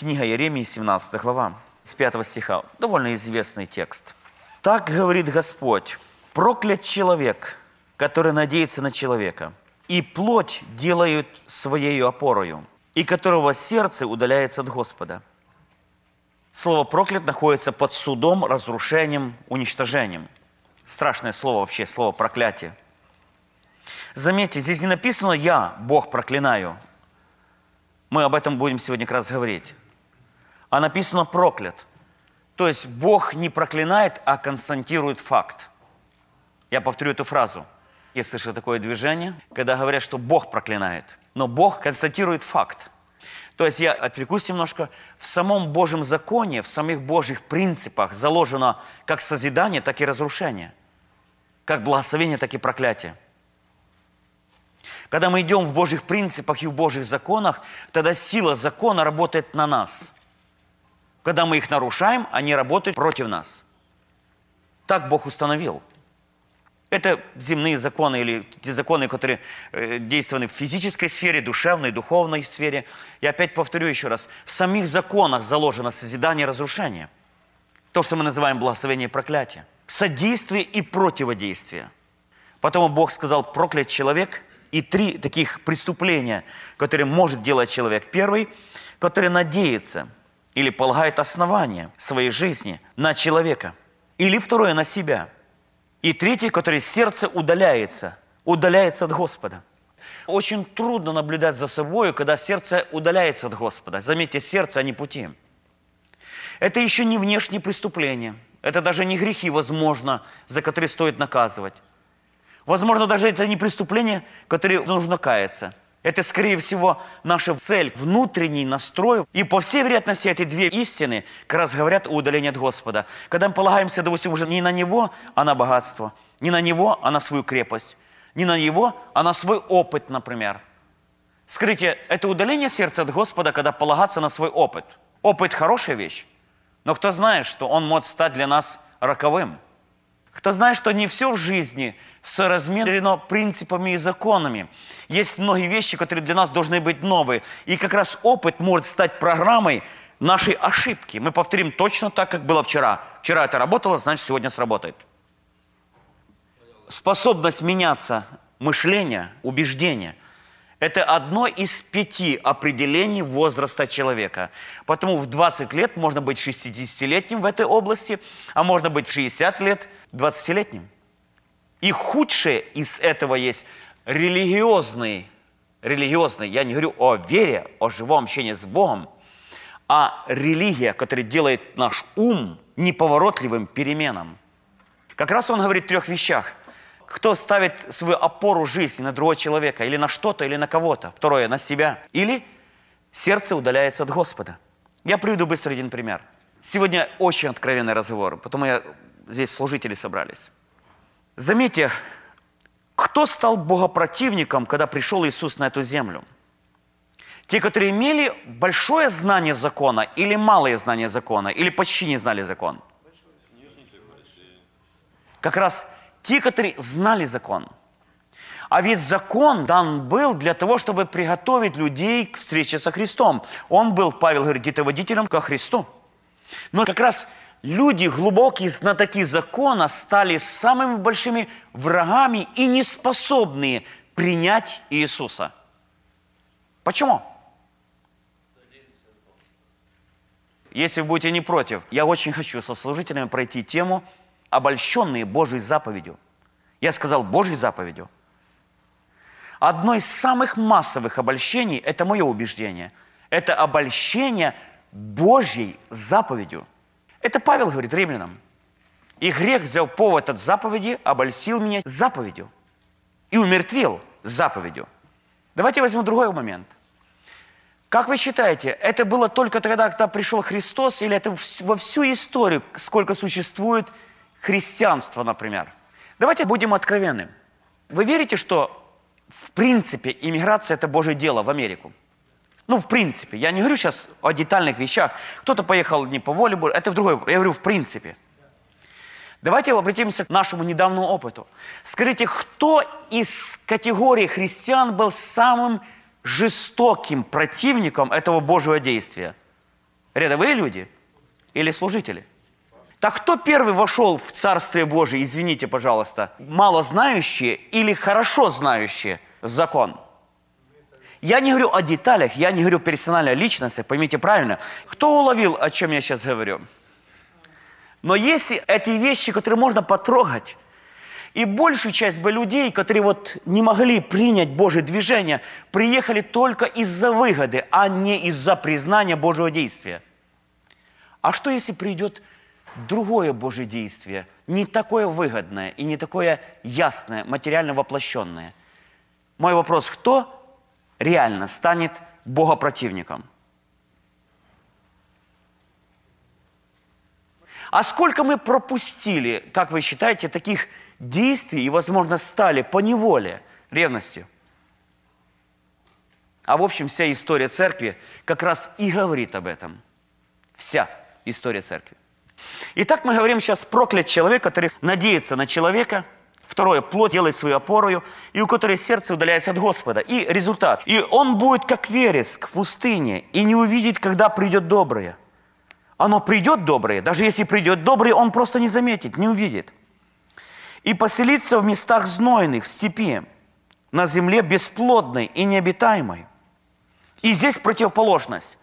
Книга Иеремии, 17 глава, с 5 стиха. Довольно известный текст. «Так говорит Господь, проклят человек, который надеется на человека, и плоть делают своей опорою, и которого сердце удаляется от Господа». Слово «проклят» находится под судом, разрушением, уничтожением. Страшное слово вообще, слово «проклятие». Заметьте, здесь не написано «я, Бог, проклинаю». Мы об этом будем сегодня как раз говорить. А написано «проклят». То есть Бог не проклинает, а константирует факт. Я повторю эту фразу. Я слышал такое движение, когда говорят, что Бог проклинает. Но Бог констатирует факт. То есть я отвлекусь немножко. В самом Божьем законе, в самих Божьих принципах заложено как созидание, так и разрушение. Как благословение, так и проклятие. Когда мы идем в Божьих принципах и в Божьих законах, тогда сила закона работает на нас. Когда мы их нарушаем, они работают против нас. Так Бог установил. Это земные законы или те законы, которые э, действованы в физической сфере, душевной, духовной сфере. Я опять повторю еще раз. В самих законах заложено созидание и разрушение. То, что мы называем благословение и проклятие. Содействие и противодействие. Потому Бог сказал, проклят человек, и три таких преступления, которые может делать человек. Первый, который надеется или полагает основание своей жизни на человека. Или второе, на себя. И третий, который сердце удаляется, удаляется от Господа. Очень трудно наблюдать за собой, когда сердце удаляется от Господа. Заметьте, сердце, а не пути. Это еще не внешние преступления. Это даже не грехи, возможно, за которые стоит наказывать. Возможно, даже это не преступление, которое нужно каяться. Это, скорее всего, наша цель, внутренний настрой. И по всей вероятности эти две истины как раз говорят о удалении от Господа. Когда мы полагаемся, допустим, уже не на Него, а на богатство. Не на Него, а на свою крепость. Не на Него, а на свой опыт, например. Скажите, это удаление сердца от Господа, когда полагаться на свой опыт. Опыт – хорошая вещь. Но кто знает, что он может стать для нас роковым – кто знает, что не все в жизни соразмерено принципами и законами. Есть многие вещи, которые для нас должны быть новые. И как раз опыт может стать программой нашей ошибки. Мы повторим точно так, как было вчера. Вчера это работало, значит, сегодня сработает. Способность меняться мышления, убеждения – это одно из пяти определений возраста человека. Потому в 20 лет можно быть 60-летним в этой области, а можно быть в 60 лет 20-летним. И худшее из этого есть религиозный, религиозный, я не говорю о вере, о живом общении с Богом, а религия, которая делает наш ум неповоротливым переменам. Как раз он говорит о трех вещах кто ставит свою опору жизни на другого человека, или на что-то, или на кого-то. Второе, на себя. Или сердце удаляется от Господа. Я приведу быстро один пример. Сегодня очень откровенный разговор, потому я здесь служители собрались. Заметьте, кто стал богопротивником, когда пришел Иисус на эту землю? Те, которые имели большое знание закона или малое знание закона, или почти не знали закон. Как раз те, которые знали закон. А ведь закон дан был для того, чтобы приготовить людей к встрече со Христом. Он был, Павел говорит, где-то водителем ко Христу. Но как раз люди, глубокие знатоки закона, стали самыми большими врагами и неспособные принять Иисуса. Почему? Если вы будете не против, я очень хочу со служителями пройти тему – обольщенные Божьей заповедью. Я сказал Божьей заповедью. Одно из самых массовых обольщений, это мое убеждение, это обольщение Божьей заповедью. Это Павел говорит римлянам. И грех взял повод от заповеди, обольстил меня заповедью. И умертвил заповедью. Давайте возьмем другой момент. Как вы считаете, это было только тогда, когда пришел Христос, или это во всю историю, сколько существует христианство, например. Давайте будем откровенны. Вы верите, что в принципе иммиграция – это Божье дело в Америку? Ну, в принципе. Я не говорю сейчас о детальных вещах. Кто-то поехал не по воле Божьей, это в другой. Я говорю в принципе. Давайте обратимся к нашему недавнему опыту. Скажите, кто из категории христиан был самым жестоким противником этого Божьего действия? Рядовые люди или служители? Так кто первый вошел в Царствие Божие, извините, пожалуйста, мало знающие или хорошо знающие закон? Я не говорю о деталях, я не говорю персонально о личности, поймите правильно. Кто уловил, о чем я сейчас говорю? Но если эти вещи, которые можно потрогать, и большая часть бы людей, которые вот не могли принять Божье движение, приехали только из-за выгоды, а не из-за признания Божьего действия. А что, если придет другое Божье действие, не такое выгодное и не такое ясное, материально воплощенное? Мой вопрос, кто реально станет богопротивником? А сколько мы пропустили, как вы считаете, таких действий и, возможно, стали по неволе ревностью? А в общем, вся история церкви как раз и говорит об этом. Вся история церкви. Итак, мы говорим сейчас проклят человек, который надеется на человека. Второе, плоть делает свою опорою, и у которой сердце удаляется от Господа. И результат. И он будет как вереск в пустыне, и не увидит, когда придет доброе. Оно придет доброе, даже если придет доброе, он просто не заметит, не увидит. И поселиться в местах знойных, в степи, на земле бесплодной и необитаемой. И здесь противоположность.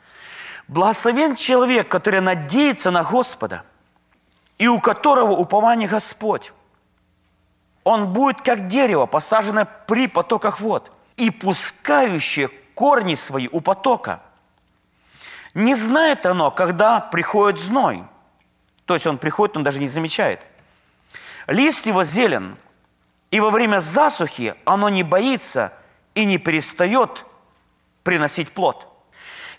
Благословен человек, который надеется на Господа, и у которого упование Господь. Он будет как дерево, посаженное при потоках вод, и пускающее корни свои у потока – не знает оно, когда приходит зной. То есть он приходит, он даже не замечает. Лист его зелен, и во время засухи оно не боится и не перестает приносить плод.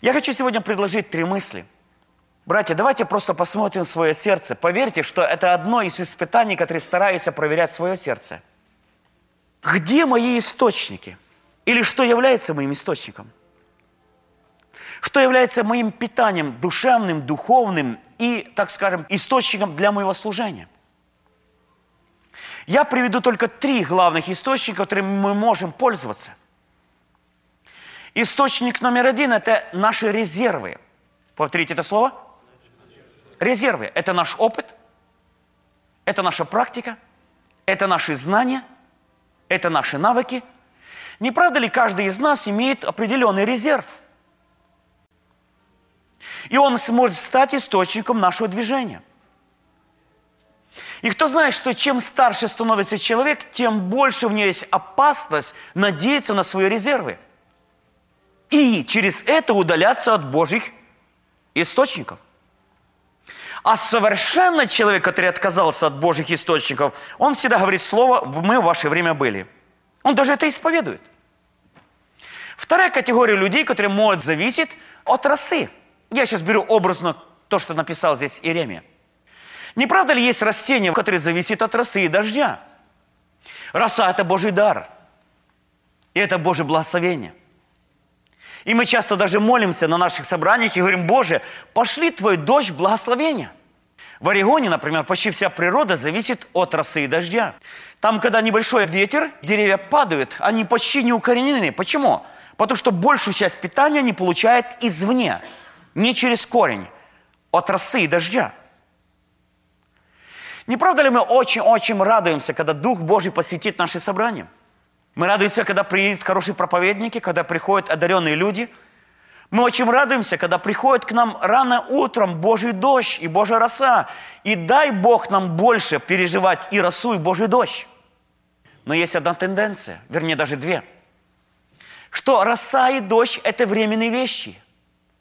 Я хочу сегодня предложить три мысли. Братья, давайте просто посмотрим свое сердце. Поверьте, что это одно из испытаний, которые стараюсь проверять свое сердце. Где мои источники? Или что является моим источником? что является моим питанием душевным, духовным и, так скажем, источником для моего служения. Я приведу только три главных источника, которыми мы можем пользоваться. Источник номер один – это наши резервы. Повторите это слово. Резервы – это наш опыт, это наша практика, это наши знания, это наши навыки. Не правда ли каждый из нас имеет определенный резерв – и он сможет стать источником нашего движения. И кто знает, что чем старше становится человек, тем больше в нее есть опасность надеяться на свои резервы. И через это удаляться от Божьих источников. А совершенно человек, который отказался от Божьих источников, он всегда говорит слово «мы в ваше время были». Он даже это исповедует. Вторая категория людей, которые могут зависеть от расы – я сейчас беру образно то, что написал здесь Иеремия. Не правда ли есть растение, которое зависит от росы и дождя? Роса – это Божий дар. И это Божье благословение. И мы часто даже молимся на наших собраниях и говорим, Боже, пошли Твой дождь благословения. В Орегоне, например, почти вся природа зависит от росы и дождя. Там, когда небольшой ветер, деревья падают, они почти не укоренены. Почему? Потому что большую часть питания они получают извне – не через корень, от росы и дождя. Не правда ли мы очень-очень радуемся, когда Дух Божий посетит наши собрания? Мы радуемся, когда приедут хорошие проповедники, когда приходят одаренные люди. Мы очень радуемся, когда приходит к нам рано утром Божий дождь и Божья роса. И дай Бог нам больше переживать и росу, и Божий дождь. Но есть одна тенденция, вернее даже две. Что роса и дождь – это временные вещи –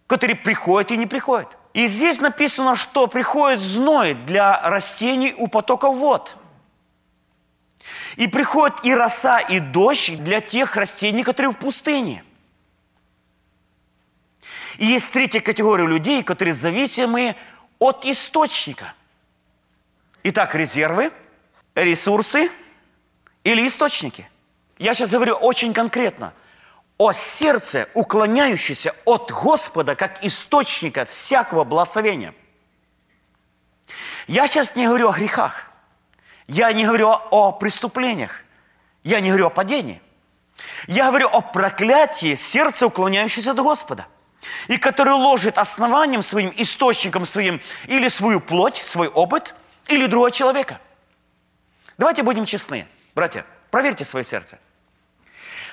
которые приходят и не приходят. И здесь написано, что приходит зной для растений у потока вод. И приходит и роса, и дождь для тех растений, которые в пустыне. И есть третья категория людей, которые зависимы от источника. Итак, резервы, ресурсы или источники. Я сейчас говорю очень конкретно – о сердце, уклоняющееся от Господа, как источника всякого благословения. Я сейчас не говорю о грехах. Я не говорю о преступлениях. Я не говорю о падении. Я говорю о проклятии сердца, уклоняющегося от Господа. и который ложит основанием своим, источником своим или свою плоть, свой опыт, или другого человека. Давайте будем честны, братья, проверьте свое сердце.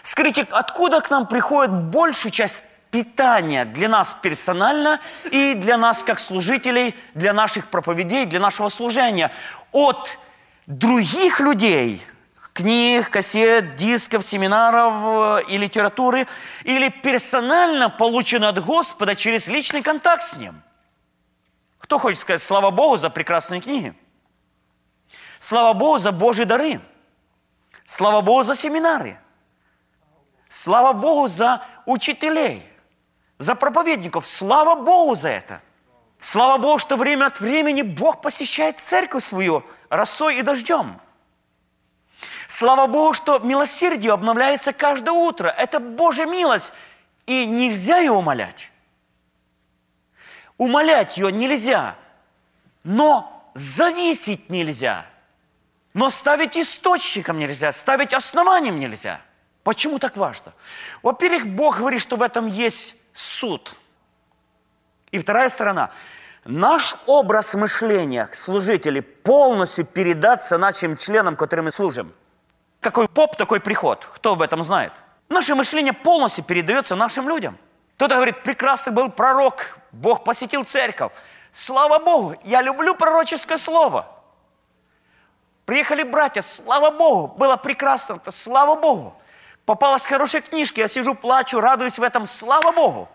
Скажите, откуда к нам приходит большую часть питания для нас персонально и для нас как служителей, для наших проповедей, для нашего служения? От других людей – книг, кассет, дисков, семинаров э, и литературы, или персонально получено от Господа через личный контакт с Ним. Кто хочет сказать слава Богу за прекрасные книги? Слава Богу за Божьи дары. Слава Богу за семинары. Слава Богу за учителей, за проповедников. Слава Богу за это. Слава Богу, что время от времени Бог посещает церковь свою росой и дождем. Слава Богу, что милосердие обновляется каждое утро. Это Божья милость. И нельзя ее умолять. Умолять ее нельзя. Но зависеть нельзя. Но ставить источником нельзя, ставить основанием нельзя. Почему так важно? Во-первых, Бог говорит, что в этом есть суд. И вторая сторона. Наш образ мышления служителей полностью передаться нашим членам, которым мы служим – какой поп, такой приход. Кто об этом знает? Наше мышление полностью передается нашим людям. Кто-то говорит, прекрасный был пророк, Бог посетил церковь. Слава Богу, я люблю пророческое слово. Приехали братья, слава Богу, было прекрасно, слава Богу. Попалась хорошая книжка, я сижу, плачу, радуюсь в этом, слава Богу.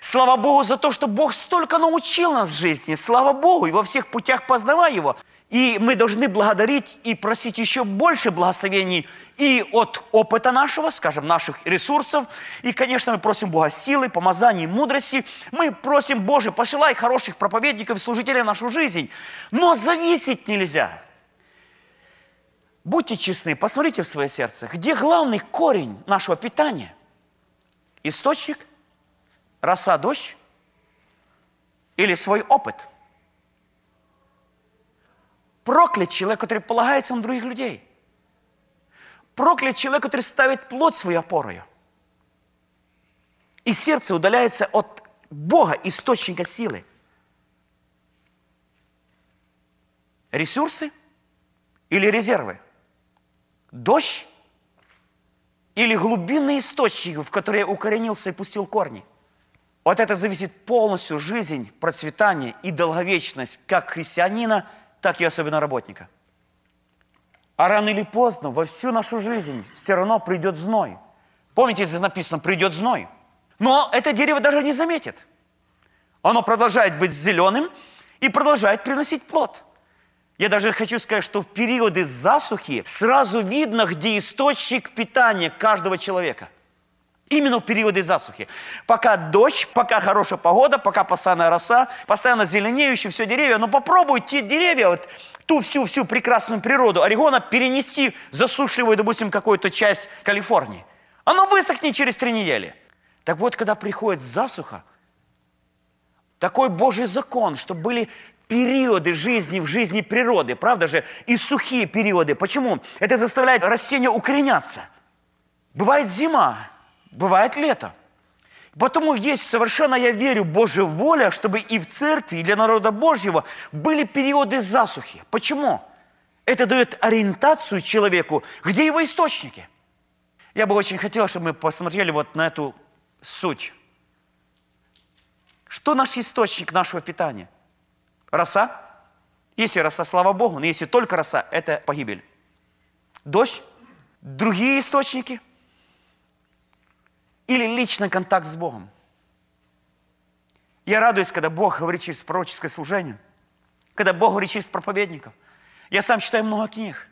Слава Богу за то, что Бог столько научил нас в жизни. Слава Богу, и во всех путях познавай Его. И мы должны благодарить и просить еще больше благословений и от опыта нашего, скажем, наших ресурсов. И, конечно, мы просим Бога силы, помазания и мудрости. Мы просим, Боже, посылай хороших проповедников и служителей в нашу жизнь. Но зависеть нельзя. Будьте честны, посмотрите в свое сердце, где главный корень нашего питания? Источник, роса, дождь или свой опыт – Проклят человек, который полагается на других людей. Проклят человек, который ставит плоть свою опорою. И сердце удаляется от Бога, источника силы. Ресурсы или резервы? Дождь или глубинный источник, в который укоренился и пустил корни? Вот это зависит полностью жизнь, процветание и долговечность как христианина – так и особенно работника. А рано или поздно во всю нашу жизнь все равно придет зной. Помните, здесь написано «придет зной». Но это дерево даже не заметит. Оно продолжает быть зеленым и продолжает приносить плод. Я даже хочу сказать, что в периоды засухи сразу видно, где источник питания каждого человека – Именно в периоды засухи. Пока дождь, пока хорошая погода, пока постоянная роса, постоянно зеленеющие все деревья. Но попробуй те деревья, вот ту всю-всю прекрасную природу Орегона перенести в засушливую, допустим, какую-то часть Калифорнии. Оно высохнет через три недели. Так вот, когда приходит засуха, такой Божий закон, что были периоды жизни в жизни природы, правда же, и сухие периоды. Почему? Это заставляет растения укореняться. Бывает зима, бывает лето. Потому есть совершенно, я верю, Божья воля, чтобы и в церкви, и для народа Божьего были периоды засухи. Почему? Это дает ориентацию человеку, где его источники. Я бы очень хотел, чтобы мы посмотрели вот на эту суть. Что наш источник нашего питания? Роса? Если роса, слава Богу, но если только роса, это погибель. Дождь? Другие источники – или личный контакт с Богом. Я радуюсь, когда Бог говорит через пророческое служение, когда Бог говорит через проповедников. Я сам читаю много книг.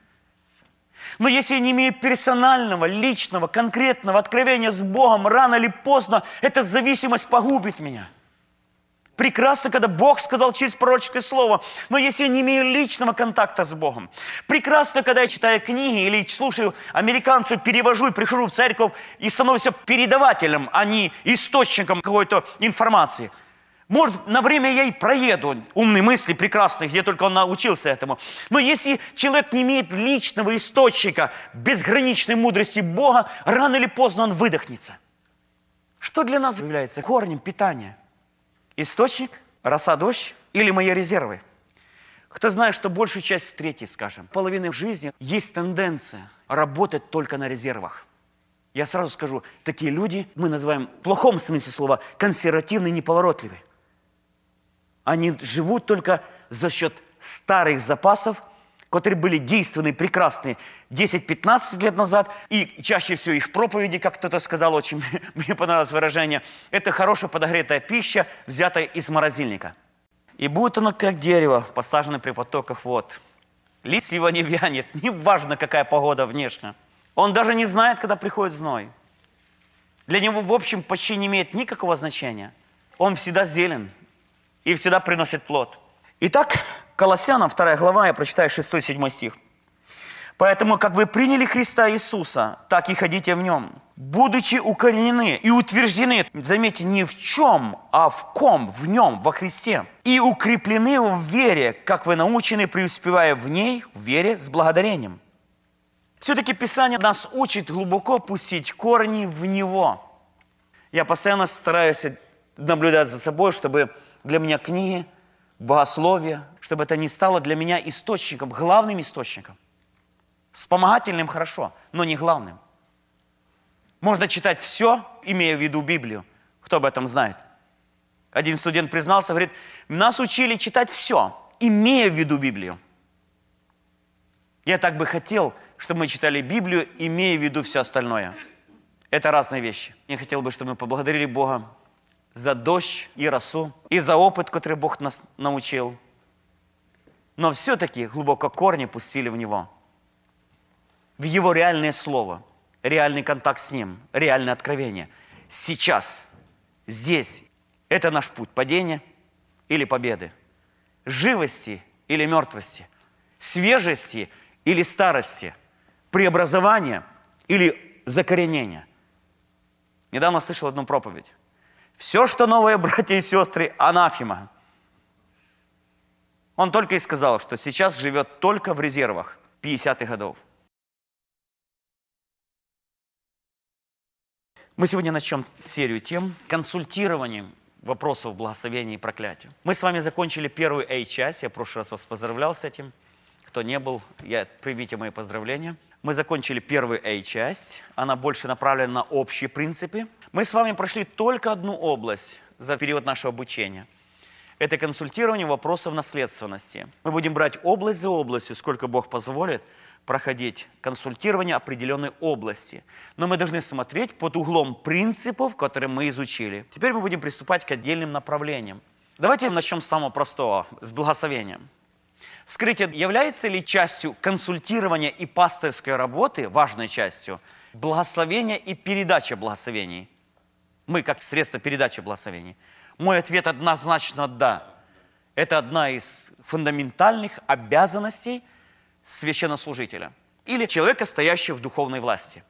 Но если я не имею персонального, личного, конкретного откровения с Богом, рано или поздно эта зависимость погубит меня – Прекрасно, когда Бог сказал через пророческое слово. Но если я не имею личного контакта с Богом. Прекрасно, когда я читаю книги или слушаю американцев, перевожу и прихожу в церковь и становлюсь передавателем, а не источником какой-то информации. Может, на время я и проеду умные мысли прекрасные, где только он научился этому. Но если человек не имеет личного источника безграничной мудрости Бога, рано или поздно он выдохнется. Что для нас является корнем питания? Источник, роса, дождь или мои резервы? Кто знает, что большую часть третьей, скажем, половины жизни есть тенденция работать только на резервах. Я сразу скажу, такие люди мы называем в плохом смысле слова консервативные, неповоротливые. Они живут только за счет старых запасов, которые были действенны, прекрасны 10-15 лет назад, и чаще всего их проповеди, как кто-то сказал, очень мне понравилось выражение, это хорошая подогретая пища, взятая из морозильника. И будет оно как дерево, посаженное при потоках вод. Лист его не вянет, неважно, какая погода внешне. Он даже не знает, когда приходит зной. Для него, в общем, почти не имеет никакого значения. Он всегда зелен и всегда приносит плод. Итак, Колоссянам, 2 глава, я прочитаю 6-7 стих. Поэтому, как вы приняли Христа Иисуса, так и ходите в Нем, будучи укоренены и утверждены, заметьте, не в чем, а в ком, в Нем, во Христе, и укреплены в вере, как вы научены, преуспевая в ней, в вере с благодарением. Все-таки Писание нас учит глубоко пустить корни в Него. Я постоянно стараюсь наблюдать за собой, чтобы для меня книги – богословие, чтобы это не стало для меня источником, главным источником. Вспомогательным хорошо, но не главным. Можно читать все, имея в виду Библию. Кто об этом знает? Один студент признался, говорит, нас учили читать все, имея в виду Библию. Я так бы хотел, чтобы мы читали Библию, имея в виду все остальное. Это разные вещи. Я хотел бы, чтобы мы поблагодарили Бога за дождь и росу, и за опыт, который Бог нас научил. Но все-таки глубоко корни пустили в Него. В Его реальное Слово, реальный контакт с Ним, реальное откровение. Сейчас, здесь, это наш путь падения или победы, живости или мертвости, свежести или старости, преобразования или закоренения. Недавно слышал одну проповедь. Все, что новое, братья и сестры, анафима. Он только и сказал, что сейчас живет только в резервах 50-х годов. Мы сегодня начнем серию тем консультированием вопросов благословения и проклятия. Мы с вами закончили первую A-часть, я в прошлый раз вас поздравлял с этим. Кто не был, я, примите мои поздравления. Мы закончили первую A-часть, она больше направлена на общие принципы – мы с вами прошли только одну область за период нашего обучения. Это консультирование вопросов наследственности. Мы будем брать область за областью, сколько Бог позволит, проходить консультирование определенной области. Но мы должны смотреть под углом принципов, которые мы изучили. Теперь мы будем приступать к отдельным направлениям. Давайте начнем с самого простого, с благословением. Скрытие является ли частью консультирования и пасторской работы, важной частью, благословения и передача благословений – мы как средство передачи благословений? Мой ответ однозначно «да». Это одна из фундаментальных обязанностей священнослужителя или человека, стоящего в духовной власти.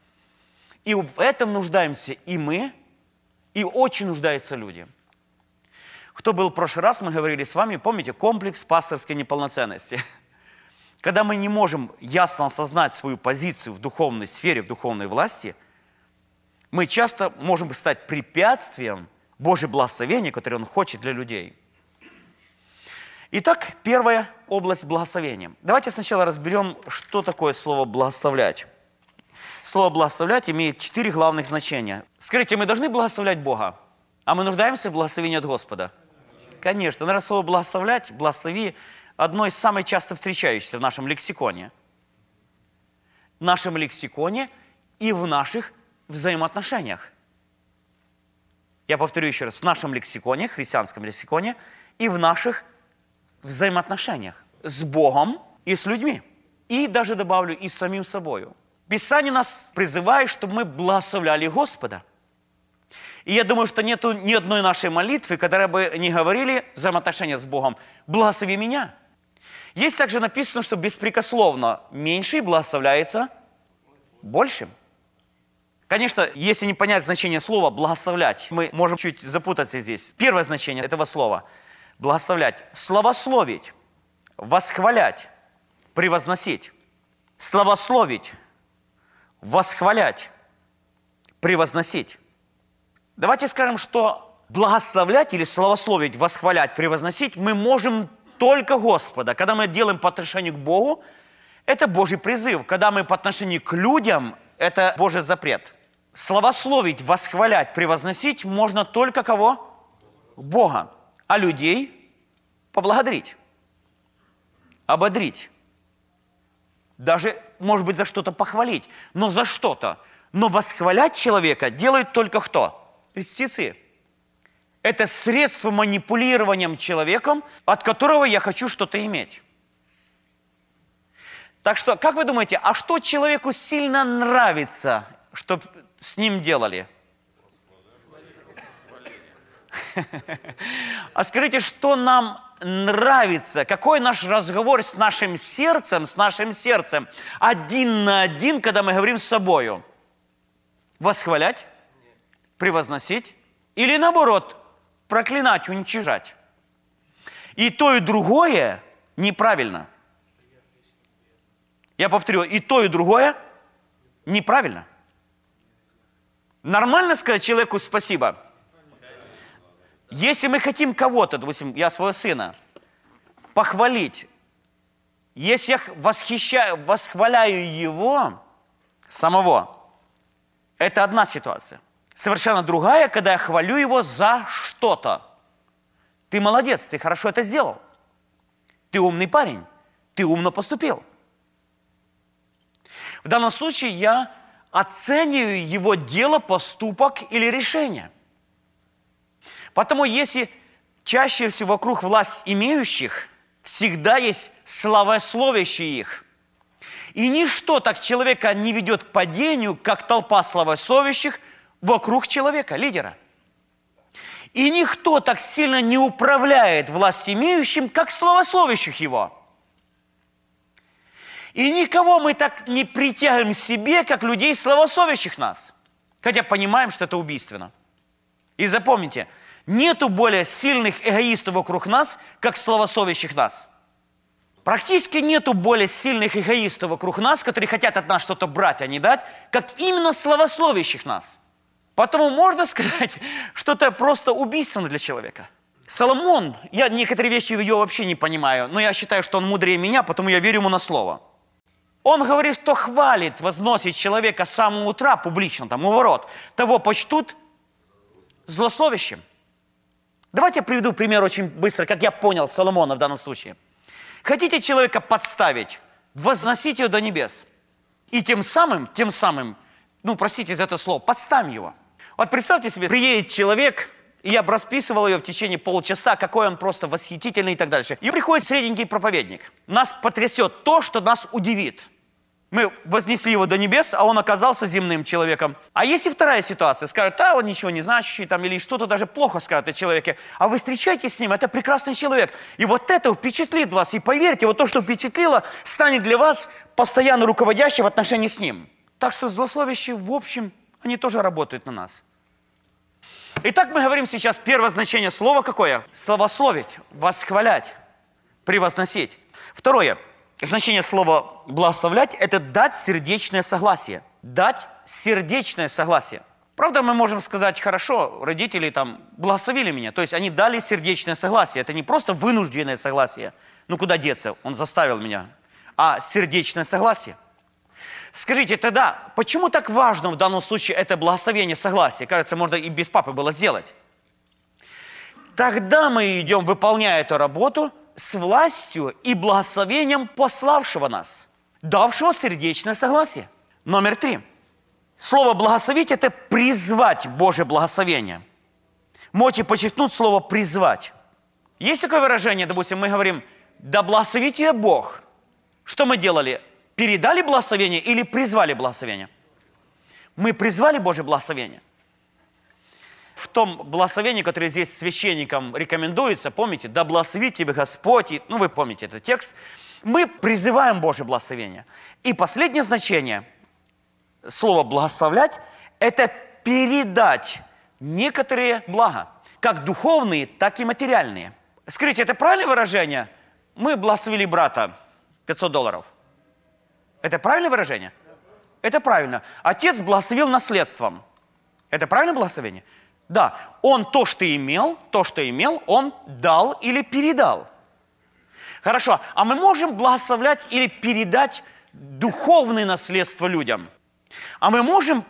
И в этом нуждаемся и мы, и очень нуждаются люди. Кто был в прошлый раз, мы говорили с вами, помните, комплекс пасторской неполноценности. Когда мы не можем ясно осознать свою позицию в духовной сфере, в духовной власти – мы часто можем стать препятствием Божьего благословения, которое Он хочет для людей. Итак, первая область благословения. Давайте сначала разберем, что такое слово «благословлять». Слово «благословлять» имеет четыре главных значения. Скажите, мы должны благословлять Бога, а мы нуждаемся в благословении от Господа? Конечно. Наверное, слово «благословлять», «благослови» одно из самых часто встречающихся в нашем лексиконе. В нашем лексиконе и в наших взаимоотношениях. Я повторю еще раз, в нашем лексиконе, христианском лексиконе, и в наших взаимоотношениях с Богом и с людьми. И даже добавлю, и с самим собою. Писание нас призывает, чтобы мы благословляли Господа. И я думаю, что нет ни одной нашей молитвы, которая бы не говорили взаимоотношения с Богом, благослови меня. Есть также написано, что беспрекословно меньший благословляется большим. Конечно, если не понять значение слова «благословлять», мы можем чуть запутаться здесь. Первое значение этого слова – благословлять. Словословить, восхвалять, превозносить. Словословить, восхвалять, превозносить. Давайте скажем, что благословлять или славословить, восхвалять, превозносить мы можем только Господа. Когда мы делаем по отношению к Богу, это Божий призыв. Когда мы по отношению к людям, это Божий запрет. Славословить, восхвалять, превозносить можно только кого? Бога. А людей поблагодарить, ободрить. Даже, может быть, за что-то похвалить, но за что-то. Но восхвалять человека делают только кто? Льстецы. Это средство манипулированием человеком, от которого я хочу что-то иметь. Так что, как вы думаете, а что человеку сильно нравится, чтобы с ним делали? А скажите, что нам нравится? Какой наш разговор с нашим сердцем, с нашим сердцем, один на один, когда мы говорим с собою? Восхвалять? Превозносить? Или наоборот, проклинать, уничижать? И то, и другое неправильно. Я повторю, и то, и другое неправильно. Нормально сказать человеку спасибо – если мы хотим кого-то, допустим, я своего сына, похвалить, если я восхищаю, восхваляю его самого, это одна ситуация. Совершенно другая, когда я хвалю его за что-то. Ты молодец, ты хорошо это сделал. Ты умный парень, ты умно поступил. В данном случае я оцениваю его дело, поступок или решение – Потому если чаще всего вокруг власть имеющих всегда есть славословящие их. И ничто так человека не ведет к падению, как толпа славословящих вокруг человека, лидера. И никто так сильно не управляет власть имеющим, как славословящих его. И никого мы так не притягиваем себе, как людей, славословящих нас. Хотя понимаем, что это убийственно. И запомните – Нету более сильных эгоистов вокруг нас, как словосовящих нас. Практически нету более сильных эгоистов вокруг нас, которые хотят от нас что-то брать, а не дать, как именно словословящих нас. Потому можно сказать, что это просто убийственно для человека. Соломон, я некоторые вещи ее вообще не понимаю, но я считаю, что он мудрее меня, потому я верю ему на слово. Он говорит, кто хвалит, возносит человека с самого утра публично, там, у ворот, того почтут злословящим. Давайте я приведу пример очень быстро, как я понял Соломона в данном случае. Хотите человека подставить, возносите его до небес. И тем самым, тем самым, ну, простите за это слово, подставим его. Вот представьте себе, приедет человек, и я расписывал ее в течение полчаса, какой он просто восхитительный и так дальше. И приходит средненький проповедник. Нас потрясет то, что нас удивит – мы вознесли его до небес, а он оказался земным человеком. А если вторая ситуация, скажут, а он ничего не значащий, там, или что-то даже плохо скажет о человеке, а вы встречаетесь с ним, это прекрасный человек. И вот это впечатлит вас, и поверьте, вот то, что впечатлило, станет для вас постоянно руководящим в отношении с ним. Так что злословящие, в общем, они тоже работают на нас. Итак, мы говорим сейчас первое значение слова какое? Словословить, восхвалять, превозносить. Второе. Значение слова «благословлять» – это дать сердечное согласие. Дать сердечное согласие. Правда, мы можем сказать, хорошо, родители там благословили меня. То есть они дали сердечное согласие. Это не просто вынужденное согласие. Ну куда деться? Он заставил меня. А сердечное согласие. Скажите тогда, почему так важно в данном случае это благословение согласия? Кажется, можно и без папы было сделать. Тогда мы идем, выполняя эту работу – с властью и благословением пославшего нас, давшего сердечное согласие. Номер три. Слово «благословить» – это призвать Божье благословение. Можете подчеркнуть слово «призвать». Есть такое выражение, допустим, мы говорим «да благословит тебя Бог». Что мы делали? Передали благословение или призвали благословение? Мы призвали Божье благословение в том благословении, которое здесь священникам рекомендуется, помните, да благословит тебе Господь, и, ну вы помните этот текст, мы призываем Божье благословение. И последнее значение слова «благословлять» – это передать некоторые блага, как духовные, так и материальные. Скажите, это правильное выражение? Мы благословили брата 500 долларов. Это правильное выражение? Это правильно. Отец благословил наследством. Это правильное благословение? Да, он то, что имел, то, что имел, он дал или передал. Хорошо, а мы можем благословлять или передать духовное наследство людям? А мы можем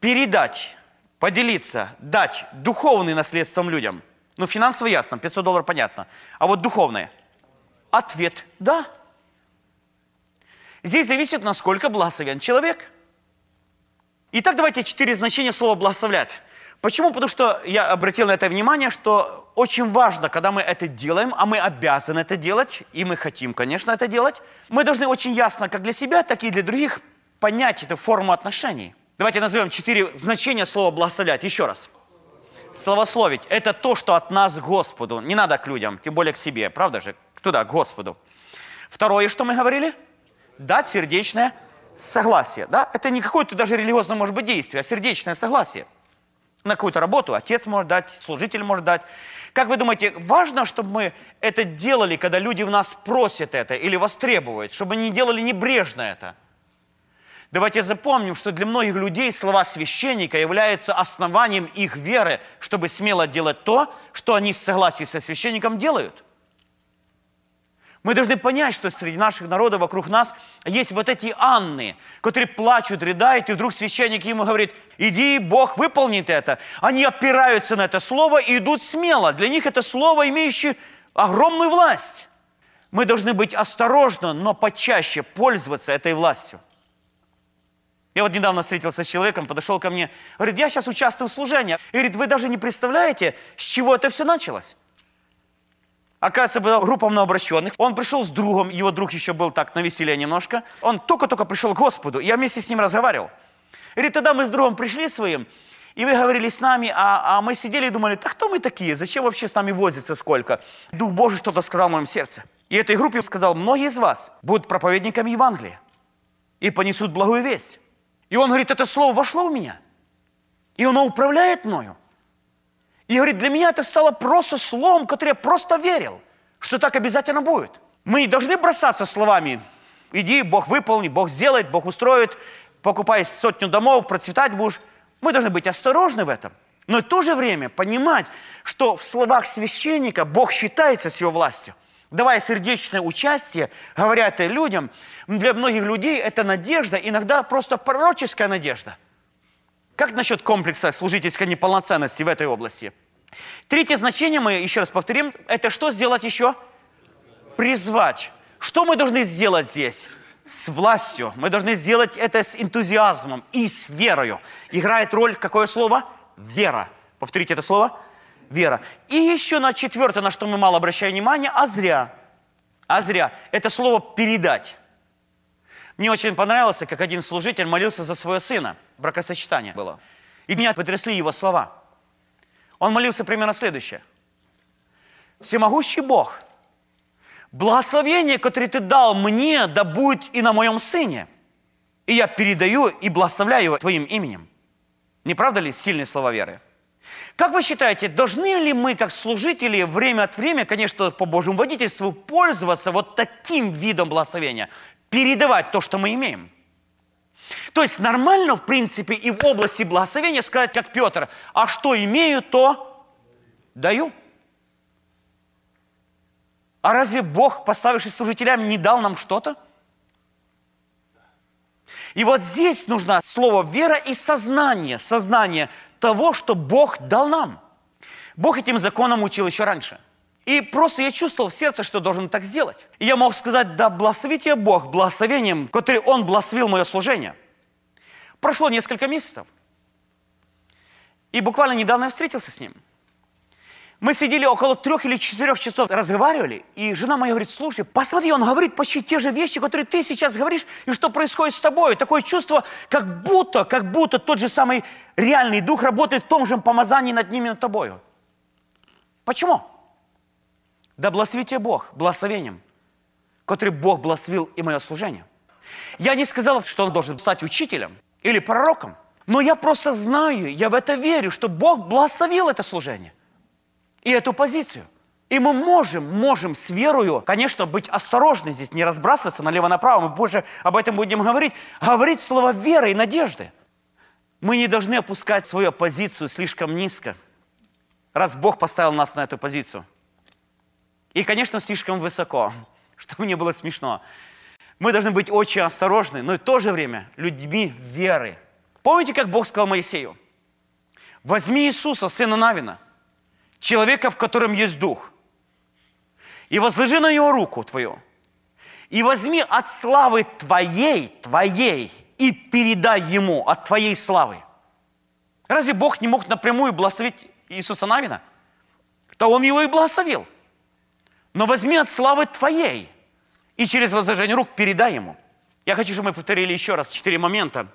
передать, поделиться, дать духовное наследством людям? Ну, финансово ясно, 500 долларов понятно. А вот духовное? Ответ – да. Здесь зависит, насколько благословен человек. Итак, давайте четыре значения слова «благословлять». Почему? Потому что я обратил на это внимание, что очень важно, когда мы это делаем, а мы обязаны это делать, и мы хотим, конечно, это делать, мы должны очень ясно, как для себя, так и для других, понять эту форму отношений. Давайте назовем четыре значения слова «благословлять». Еще раз. Словословить – это то, что от нас к Господу. Не надо к людям, тем более к себе, правда же? Туда, к Господу. Второе, что мы говорили – дать сердечное согласие. Да? Это не какое-то даже религиозное, может быть, действие, а сердечное согласие. На какую-то работу отец может дать, служитель может дать. Как вы думаете, важно, чтобы мы это делали, когда люди в нас просят это или востребуют, чтобы не делали небрежно это? Давайте запомним, что для многих людей слова священника являются основанием их веры, чтобы смело делать то, что они в согласии со священником делают. Мы должны понять, что среди наших народов вокруг нас есть вот эти Анны, которые плачут, рыдают, и вдруг священник ему говорит, иди, Бог выполнит это. Они опираются на это слово и идут смело. Для них это слово, имеющее огромную власть. Мы должны быть осторожны, но почаще пользоваться этой властью. Я вот недавно встретился с человеком, подошел ко мне, говорит, я сейчас участвую в служении. И говорит, вы даже не представляете, с чего это все началось. Оказывается, была группа новообращенных. Он пришел с другом, его друг еще был так на веселе немножко. Он только-только пришел к Господу, я вместе с ним разговаривал. Говорит, тогда мы с другом пришли своим, и вы говорили с нами, а, а мы сидели и думали, да кто мы такие, зачем вообще с нами возиться сколько? Дух Божий что-то сказал в моем сердце. И этой группе сказал, многие из вас будут проповедниками Евангелия и понесут благую весть. И он говорит, это слово вошло в меня, и оно управляет мною. И говорит, для меня это стало просто словом, которое я просто верил, что так обязательно будет. Мы не должны бросаться словами, иди, Бог выполнит, Бог сделает, Бог устроит, покупай сотню домов, процветать будешь. Мы должны быть осторожны в этом. Но в то же время понимать, что в словах священника Бог считается с его властью. Давая сердечное участие, говоря это людям, для многих людей это надежда, иногда просто пророческая надежда – как насчет комплекса служительской неполноценности в этой области? Третье значение, мы еще раз повторим, это что сделать еще? Призвать. Что мы должны сделать здесь? С властью. Мы должны сделать это с энтузиазмом и с верою. Играет роль какое слово? Вера. Повторите это слово. Вера. И еще на четвертое, на что мы мало обращаем внимание, а зря. А зря. Это слово передать. Мне очень понравилось, как один служитель молился за своего сына. Бракосочетание было. И меня потрясли его слова. Он молился примерно следующее. Всемогущий Бог, благословение, которое Ты дал мне, да будет и на моем сыне. И я передаю и благословляю его Твоим именем. Не правда ли сильные слова веры? Как вы считаете, должны ли мы, как служители, время от времени, конечно, по Божьему водительству, пользоваться вот таким видом благословения? передавать то, что мы имеем. То есть нормально, в принципе, и в области благословения сказать, как Петр, а что имею, то даю. А разве Бог, поставивший служителям, не дал нам что-то? И вот здесь нужно слово вера и сознание, сознание того, что Бог дал нам. Бог этим законом учил еще раньше. И просто я чувствовал в сердце, что должен так сделать. И я мог сказать, да благослови тебя Бог благословением, которое Он благословил мое служение. Прошло несколько месяцев. И буквально недавно я встретился с ним. Мы сидели около трех или четырех часов, разговаривали, и жена моя говорит, слушай, посмотри, он говорит почти те же вещи, которые ты сейчас говоришь, и что происходит с тобой. Такое чувство, как будто, как будто тот же самый реальный дух работает в том же помазании над ними, над тобою. Почему? Да благословит тебя Бог благословением, который Бог благословил и мое служение. Я не сказал, что он должен стать учителем или пророком, но я просто знаю, я в это верю, что Бог благословил это служение и эту позицию. И мы можем, можем с верою, конечно, быть осторожны здесь, не разбрасываться налево-направо. Мы позже об этом будем говорить. Говорить слово веры и надежды. Мы не должны опускать свою позицию слишком низко, раз Бог поставил нас на эту позицию. И, конечно, слишком высоко, чтобы не было смешно. Мы должны быть очень осторожны, но и в то же время людьми веры. Помните, как Бог сказал Моисею? Возьми Иисуса, сына Навина, человека, в котором есть дух, и возложи на него руку твою, и возьми от славы твоей, твоей, и передай ему от твоей славы. Разве Бог не мог напрямую благословить Иисуса Навина? То Он его и благословил. Но возьми от славы твоей и через возложение рук передай ему. Я хочу, чтобы мы повторили еще раз четыре момента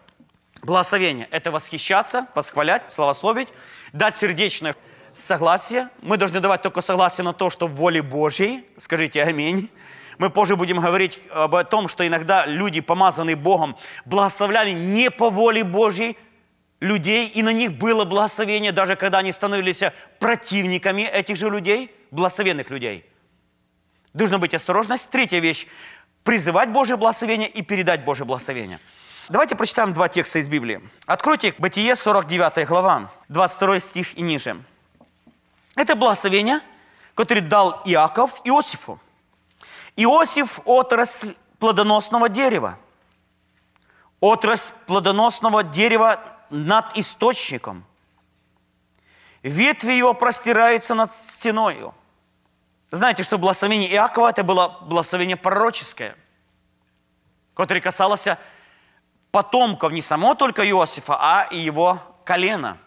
Благословение – это восхищаться, восхвалять, славословить, дать сердечное согласие. Мы должны давать только согласие на то, что в воле Божьей. Скажите аминь. Мы позже будем говорить об том, что иногда люди, помазанные Богом, благословляли не по воле Божьей людей, и на них было благословение, даже когда они становились противниками этих же людей, благословенных людей. Должна быть осторожность. Третья вещь – призывать Божье благословение и передать Божье благословение – Давайте прочитаем два текста из Библии. Откройте Бытие, 49 глава, 22 стих и ниже. Это благословение, которое дал Иаков Иосифу. Иосиф – отрасль плодоносного дерева. Отрасль плодоносного дерева над источником. Ветви его простираются над стеною. Знаете, что благословение Иакова – это было благословение пророческое, которое касалось потомков не само только Иосифа, а и его колена,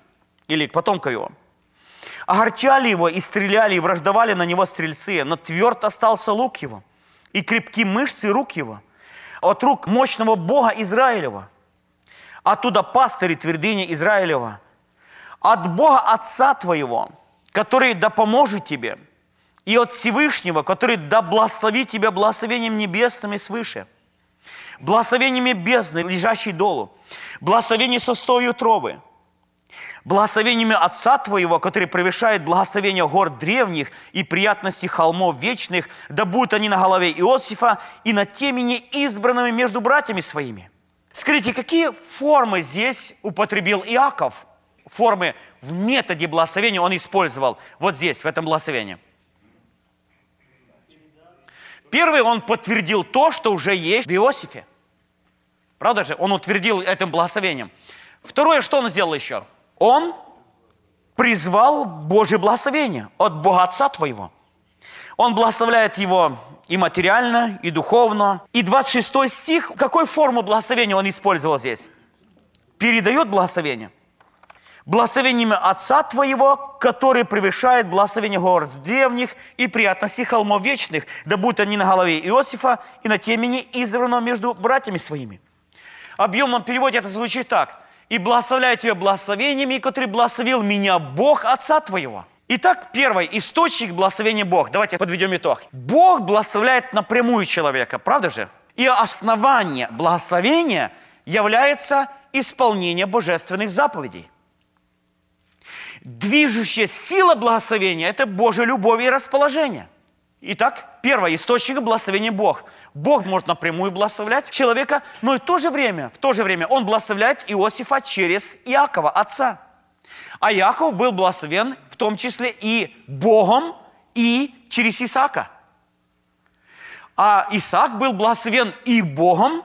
или потомка его. Огорчали его и стреляли, и враждовали на него стрельцы, но тверд остался лук его, и крепки мышцы рук его, от рук мощного Бога Израилева. Оттуда пастыри твердыни Израилева. От Бога Отца твоего, который да поможет тебе, и от Всевышнего, который да благословит тебя благословением небесным и свыше – благословениями бездны, лежащей долу, благословение состою утробы, благословениями Отца Твоего, который превышает благословение гор древних и приятности холмов вечных, да будут они на голове Иосифа и на темени избранными между братьями своими. Скажите, какие формы здесь употребил Иаков? Формы в методе благословения он использовал вот здесь, в этом благословении. Первый, он подтвердил то, что уже есть в Иосифе. Правда же? Он утвердил этим благословением. Второе, что он сделал еще? Он призвал Божье благословение от Бога Отца твоего. Он благословляет его и материально, и духовно. И 26 стих, какой форму благословения он использовал здесь? Передает благословение – благословениями Отца Твоего, который превышает благословение гор древних и приятности холмов вечных, да будут они на голове Иосифа и на темени избранного между братьями своими». Объемном переводе это звучит так. «И благословляю тебя благословениями, который благословил меня Бог Отца Твоего». Итак, первый источник благословения Бог. Давайте подведем итог. Бог благословляет напрямую человека, правда же? И основание благословения является исполнение божественных заповедей. Движущая сила благословения – это Божья любовь и расположение. Итак, первое, источник благословения – Бог. Бог может напрямую благословлять человека, но и в то же время, в то же время Он благословляет Иосифа через Иакова, отца. А Иаков был благословен в том числе и Богом, и через Исаака. А Исаак был благословен и Богом,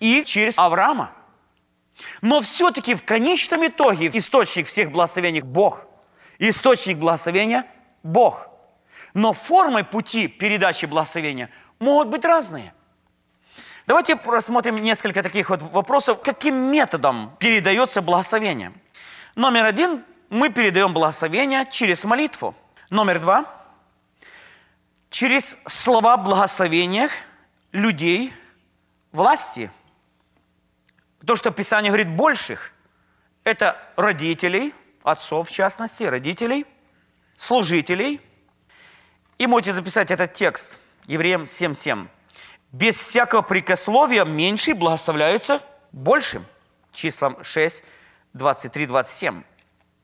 и через Авраама. Но все-таки в конечном итоге источник всех благословений – Бог. Источник благословения – Бог. Но формой пути передачи благословения могут быть разные. Давайте рассмотрим несколько таких вот вопросов. Каким методом передается благословение? Номер один – мы передаем благословение через молитву. Номер два – через слова благословения людей власти – то, что Писание говорит больших, это родителей, отцов в частности, родителей, служителей. И можете записать этот текст, Евреям 7.7. Без всякого прикословия меньший благословляются большим. Числом 6, 23, 27.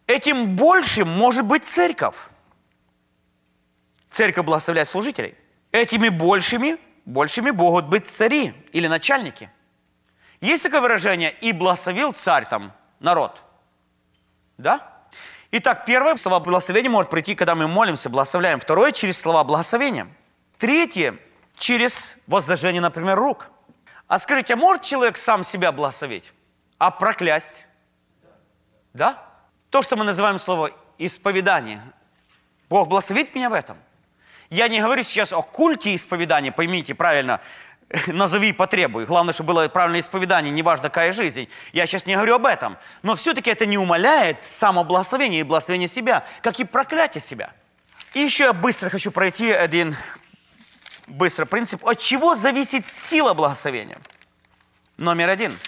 Этим большим может быть церковь. Церковь благословляет служителей. Этими большими, большими могут быть цари или начальники – есть такое выражение «и благословил царь там народ. Да? Итак, первое, слова благословения может прийти, когда мы молимся, благословляем. Второе, через слова благословения. Третье, через возложение, например, рук. А скажите, а может человек сам себя благословить, а проклясть? Да? То, что мы называем слово исповедание. Бог благословит меня в этом. Я не говорю сейчас о культе исповедания, поймите правильно, назови потребуй. Главное, чтобы было правильное исповедание, неважно какая жизнь. Я сейчас не говорю об этом. Но все-таки это не умаляет самоблагословение и благословение себя, как и проклятие себя. И еще я быстро хочу пройти один быстро принцип. От чего зависит сила благословения? Номер один.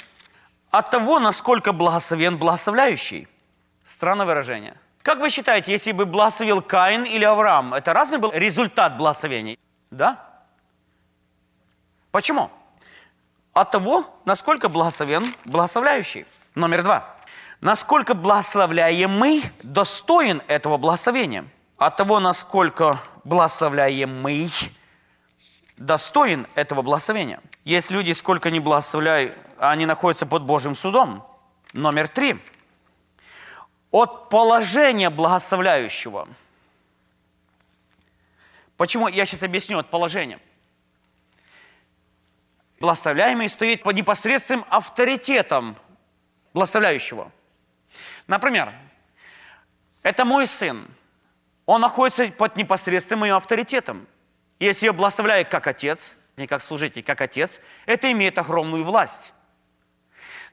От того, насколько благословен благословляющий. Странное выражение. Как вы считаете, если бы благословил Каин или Авраам, это разный был результат благословения? Да? Почему? От того, насколько благословен благословляющий. Номер два. Насколько благословляемый достоин этого благословения. От того, насколько благословляемый достоин этого благословения. Есть люди, сколько ни благословляй, они находятся под Божьим судом. Номер три. От положения благословляющего. Почему? Я сейчас объясню от положения. Благословляемый стоит под непосредственным авторитетом благословляющего. Например, это мой сын. Он находится под непосредственным моим авторитетом. Если я благословляю как отец, не как служитель, как отец, это имеет огромную власть.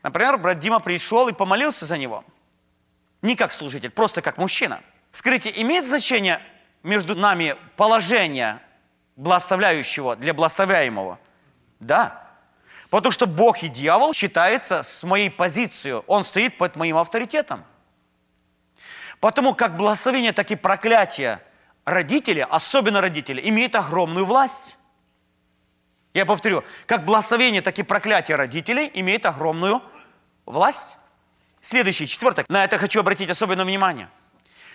Например, брат Дима пришел и помолился за него. Не как служитель, просто как мужчина. Скажите, имеет значение между нами положение благословляющего для благословляемого? Да. Потому что Бог и дьявол считается с моей позицией. Он стоит под моим авторитетом. Потому как благословение, так и проклятие – родители, особенно родители, имеют огромную власть. Я повторю, как благословение, так и проклятие родителей имеет огромную власть. Следующий, четвертый. На это хочу обратить особенное внимание.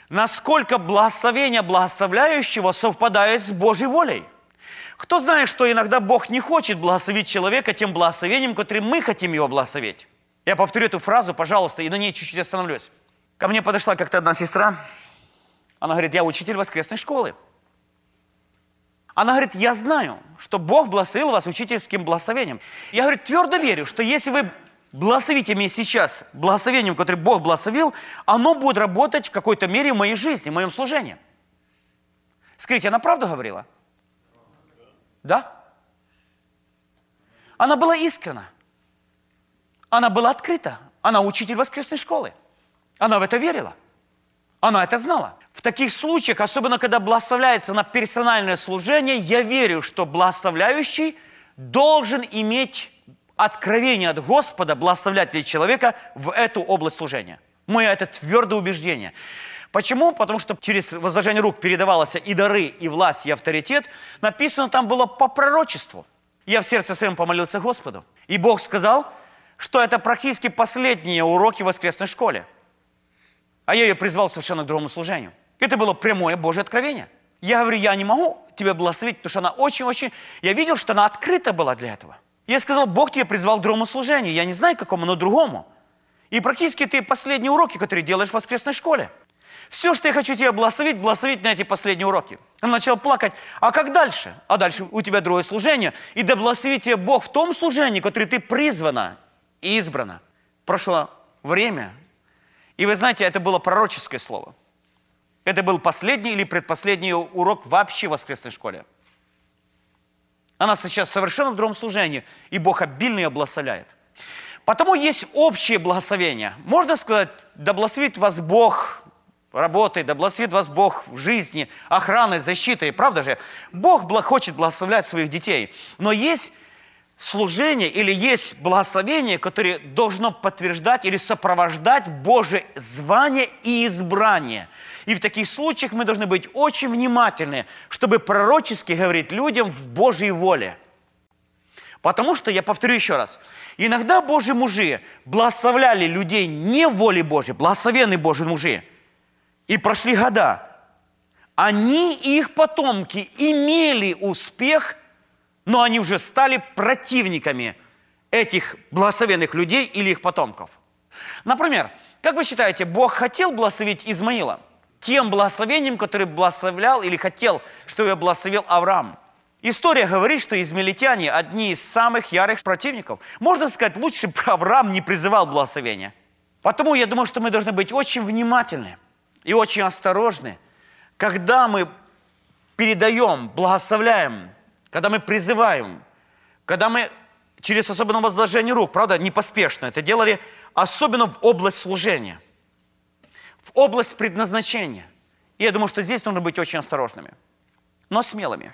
Насколько благословение благословляющего совпадает с Божьей волей. Кто знает, что иногда Бог не хочет благословить человека тем благословением, которым мы хотим его благословить? Я повторю эту фразу, пожалуйста, и на ней чуть-чуть остановлюсь. Ко мне подошла как-то одна сестра, она говорит, я учитель воскресной школы. Она говорит, я знаю, что Бог благословил вас учительским благословением. Я, говорю, твердо верю, что если вы благословите меня сейчас благословением, которое Бог благословил, оно будет работать в какой-то мере в моей жизни, в моем служении. Скажите, она правду говорила? Да? Она была искренна. Она была открыта. Она учитель воскресной школы. Она в это верила. Она это знала. В таких случаях, особенно когда благословляется на персональное служение, я верю, что благословляющий должен иметь откровение от Господа, благословлять ли человека в эту область служения. Мое это твердое убеждение. Почему? Потому что через возложение рук передавалось и дары, и власть, и авторитет. Написано там было по пророчеству. Я в сердце своем помолился Господу. И Бог сказал, что это практически последние уроки в воскресной школе. А я ее призвал совершенно к другому служению. Это было прямое Божье откровение. Я говорю, я не могу тебя благословить, потому что она очень-очень... Я видел, что она открыта была для этого. Я сказал, Бог тебя призвал к другому служению. Я не знаю, какому, но другому. И практически ты последние уроки, которые делаешь в воскресной школе. Все, что я хочу тебя благословить, благословить на эти последние уроки. Она начала плакать. А как дальше? А дальше у тебя другое служение. И да благословит тебя Бог в том служении, которое ты призвана и избрана. Прошло время. И вы знаете, это было пророческое слово. Это был последний или предпоследний урок вообще в воскресной школе. Она сейчас совершенно в другом служении, и Бог обильно ее благословляет. Потому есть общее благословение. Можно сказать, да благословит вас Бог работой, да благословит вас Бог в жизни, охраной, защитой. Правда же? Бог хочет благословлять своих детей. Но есть служение или есть благословение, которое должно подтверждать или сопровождать Божие звание и избрание – и в таких случаях мы должны быть очень внимательны, чтобы пророчески говорить людям в Божьей воле. Потому что, я повторю еще раз, иногда Божьи мужи благословляли людей не в воле Божьей, благословенные Божьи мужи, и прошли года. Они и их потомки имели успех, но они уже стали противниками этих благословенных людей или их потомков. Например, как вы считаете, Бог хотел благословить Измаила тем благословением, которое благословлял или хотел, чтобы благословил Авраам? История говорит, что измаильтяне одни из самых ярых противников. Можно сказать, лучше бы Авраам не призывал благословения. Потому я думаю, что мы должны быть очень внимательны и очень осторожны, когда мы передаем, благословляем, когда мы призываем, когда мы через особенное возложение рук, правда, не поспешно это делали, особенно в область служения, в область предназначения. И я думаю, что здесь нужно быть очень осторожными, но смелыми.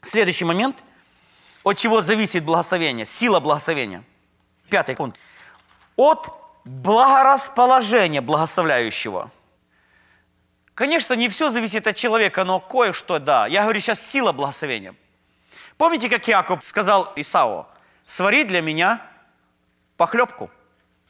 Следующий момент, от чего зависит благословение, сила благословения. Пятый пункт. От благорасположения благословляющего. Конечно, не все зависит от человека, но кое-что да. Я говорю сейчас сила благословения. Помните, как Яков сказал Исаву, свари для меня похлебку,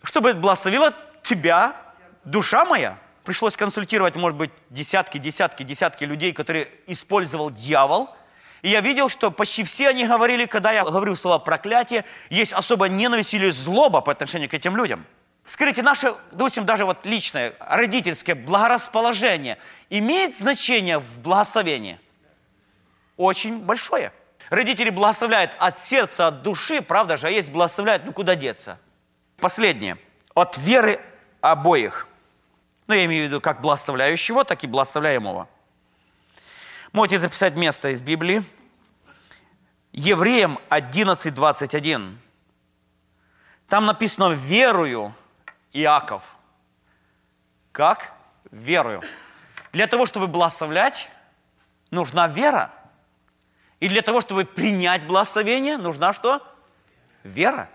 чтобы благословила тебя душа моя. Пришлось консультировать, может быть, десятки, десятки, десятки людей, которые использовал дьявол. И я видел, что почти все они говорили, когда я говорю слова проклятие, есть особая ненависть или злоба по отношению к этим людям – Скажите, наше, допустим, даже вот личное, родительское благорасположение имеет значение в благословении? Очень большое. Родители благословляют от сердца, от души, правда же, а есть благословляют, ну куда деться? Последнее. От веры обоих. Ну, я имею в виду как благословляющего, так и благословляемого. Можете записать место из Библии. Евреям 11.21. Там написано «верую», Иаков. Как? Верую. Для того, чтобы благословлять, нужна вера. И для того, чтобы принять благословение, нужна что? Вера.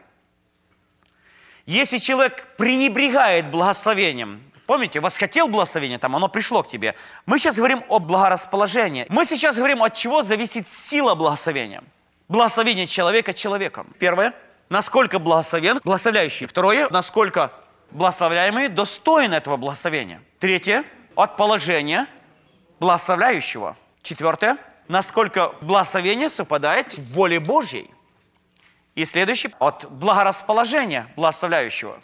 Если человек пренебрегает благословением, помните, восхотел благословение, там оно пришло к тебе. Мы сейчас говорим о благорасположении. Мы сейчас говорим, от чего зависит сила благословения. Благословение человека человеком. Первое, насколько благословен благословляющий. Второе, насколько благословляемый достоин этого благословения. Третье, от положения благословляющего. Четвертое, насколько благословение совпадает в воле Божьей. И следующее, от благорасположения благословляющего.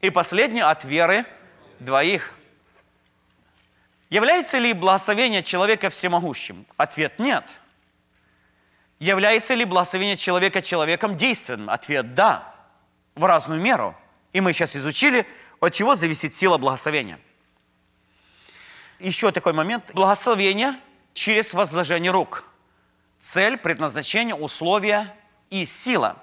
И последнее, от веры двоих. Является ли благословение человека всемогущим? Ответ – нет. Является ли благословение человека человеком действенным? Ответ – да, в разную меру – и мы сейчас изучили, от чего зависит сила благословения. Еще такой момент. Благословение через возложение рук. Цель, предназначение, условия и сила.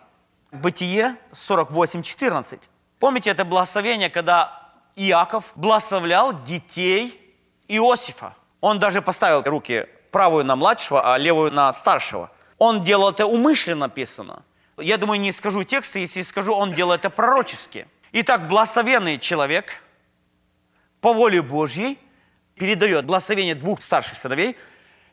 Бытие 48.14. Помните это благословение, когда Иаков благословлял детей Иосифа. Он даже поставил руки правую на младшего, а левую на старшего. Он делал это умышленно написано. Я думаю, не скажу тексты, если скажу, он делал это пророчески. Итак, благословенный человек по воле Божьей передает благословение двух старших сыновей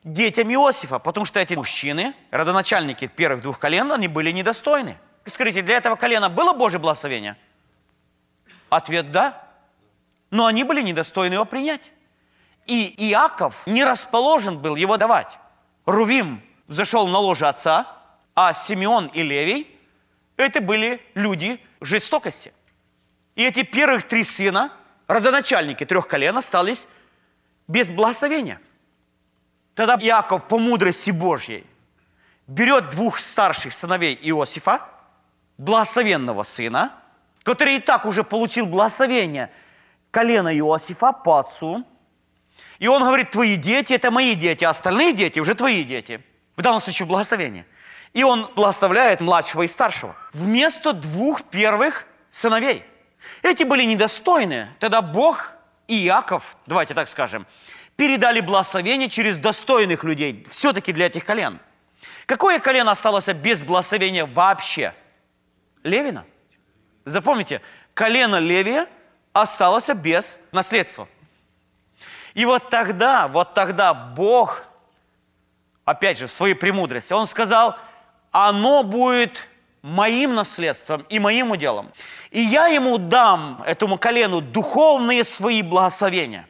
детям Иосифа, потому что эти мужчины, родоначальники первых двух колен, они были недостойны. Скажите, для этого колена было Божье благословение? Ответ – да. Но они были недостойны его принять. И Иаков не расположен был его давать. Рувим зашел на ложе отца, а Симеон и Левий – это были люди жестокости – и эти первых три сына, родоначальники трех колен, остались без благословения. Тогда Иаков по мудрости Божьей берет двух старших сыновей Иосифа, благословенного сына, который и так уже получил благословение колена Иосифа по отцу. И он говорит, твои дети – это мои дети, а остальные дети уже твои дети. В данном случае благословение. И он благословляет младшего и старшего вместо двух первых сыновей – эти были недостойны. Тогда Бог и Иаков, давайте так скажем, передали благословение через достойных людей, все-таки для этих колен. Какое колено осталось без благословения вообще? Левина. Запомните, колено Левия осталось без наследства. И вот тогда, вот тогда Бог, опять же, в своей премудрости, Он сказал, оно будет моим наследством и моим уделом. И я ему дам, этому колену, духовные свои благословения.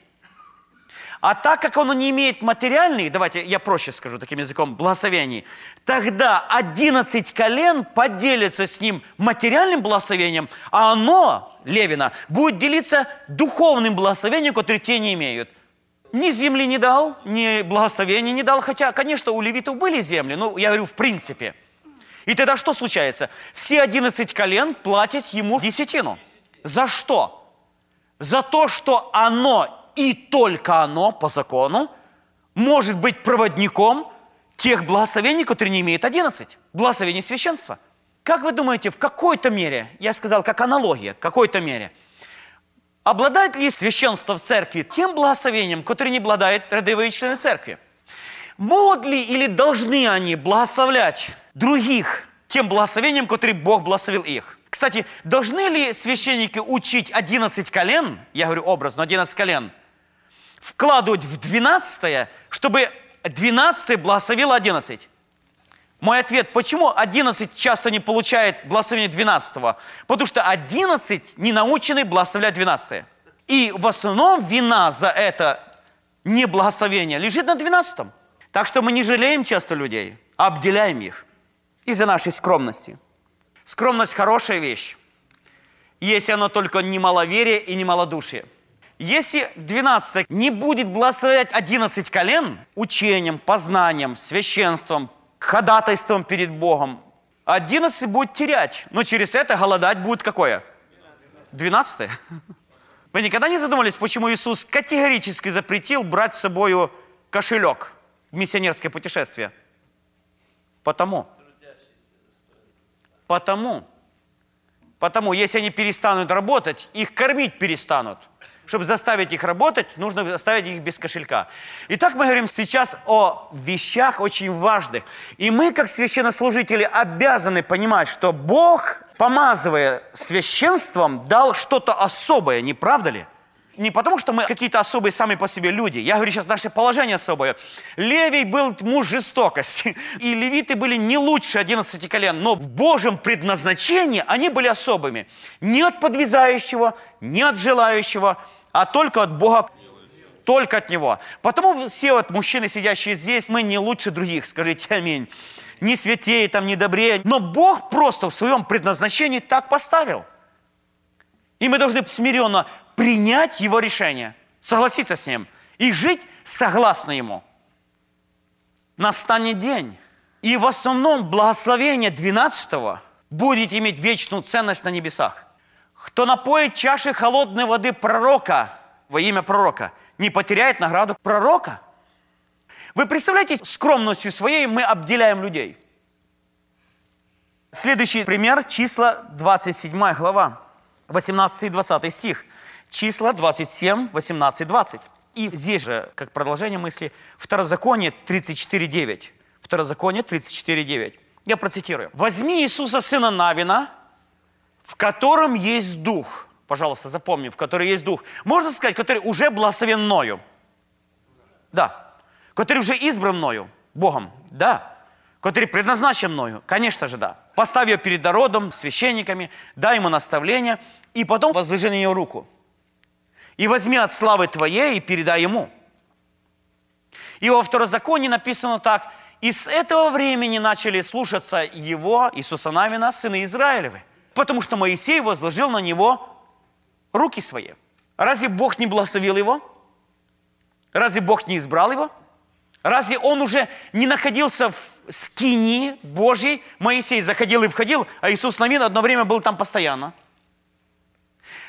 А так как оно не имеет материальных, давайте я проще скажу таким языком, благословений, тогда 11 колен поделится с ним материальным благословением, а оно, Левина, будет делиться духовным благословением, которое те не имеют. Ни земли не дал, ни благословения не дал, хотя, конечно, у левитов были земли, но я говорю в принципе. И тогда что случается? Все 11 колен платят ему десятину. За что? За то, что оно и только оно по закону может быть проводником тех благословений, которые не имеют 11. Благословений священства. Как вы думаете, в какой-то мере, я сказал, как аналогия, в какой-то мере, обладает ли священство в церкви тем благословением, которое не обладает рядовые члены церкви? Могут ли или должны они благословлять других тем благословением, которое Бог благословил их? Кстати, должны ли священники учить 11 колен, я говорю образно, 11 колен – вкладывать в 12, чтобы 12 благословило 11? Мой ответ, почему 11 часто не получает благословение 12? Потому что 11 не научены благословлять 12. И в основном вина за это неблагословение лежит на 12. Так что мы не жалеем часто людей, а обделяем их из-за нашей скромности. Скромность – хорошая вещь, если она только не маловерие и не малодушие. Если 12 не будет благословлять 11 колен учением, познанием, священством, ходатайством перед Богом, 11 будет терять, но через это голодать будет какое? 12. Вы никогда не задумывались, почему Иисус категорически запретил брать с собой кошелек в миссионерское путешествие? Потому. Потому. Потому, если они перестанут работать, их кормить перестанут – чтобы заставить их работать, нужно заставить их без кошелька. Итак, мы говорим сейчас о вещах очень важных. И мы, как священнослужители, обязаны понимать, что Бог, помазывая священством, дал что-то особое, не правда ли? Не потому, что мы какие-то особые сами по себе люди. Я говорю сейчас наше положение особое. Левий был муж жестокости. И левиты были не лучше 11 колен. Но в Божьем предназначении они были особыми. Не от подвязающего, не от желающего, а только от Бога, только от Него. Потому все вот мужчины, сидящие здесь, мы не лучше других, скажите аминь. Не святее, там, не добрее. Но Бог просто в своем предназначении так поставил. И мы должны смиренно принять Его решение, согласиться с Ним и жить согласно Ему. Настанет день. И в основном благословение 12 будет иметь вечную ценность на небесах. Кто напоит чаши холодной воды пророка во имя пророка, не потеряет награду пророка. Вы представляете, скромностью своей мы обделяем людей. Следующий пример, числа 27 глава, 18 и 20 стих. Числа 27, 18, 20. И здесь же, как продолжение мысли, Второзаконие 34.9. Второзаконие 34.9. Я процитирую. «Возьми Иисуса, сына Навина, в котором есть дух. Пожалуйста, запомни, в котором есть дух. Можно сказать, который уже благословен мною. Да. Который уже избран мною, Богом. Да. Который предназначен мною. Конечно же, да. Поставь ее перед народом, священниками, дай ему наставление, и потом возложи на нее руку. И возьми от славы твоей и передай ему. И во второзаконии написано так, и с этого времени начали слушаться его, Иисуса Навина, сына Израилевы. Потому что Моисей возложил на него руки свои. Разве Бог не благословил его? Разве Бог не избрал его? Разве он уже не находился в скинии Божьей? Моисей заходил и входил, а Иисус Навин одно время был там постоянно.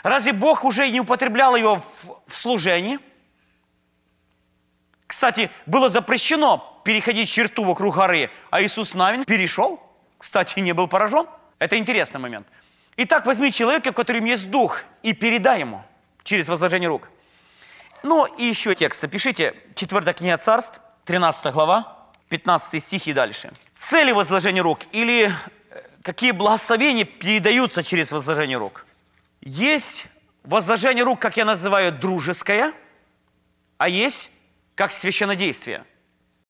Разве Бог уже не употреблял его в, в служении? Кстати, было запрещено переходить черту вокруг горы, а Иисус Навин перешел. Кстати, не был поражен. Это интересный момент. Итак, возьми человека, в котором есть дух, и передай ему через возложение рук. Ну и еще текст. Пишите 4 книга царств, 13 глава, 15 стих и дальше. Цели возложения рук или э, какие благословения передаются через возложение рук. Есть возложение рук, как я называю, дружеское, а есть как священнодействие –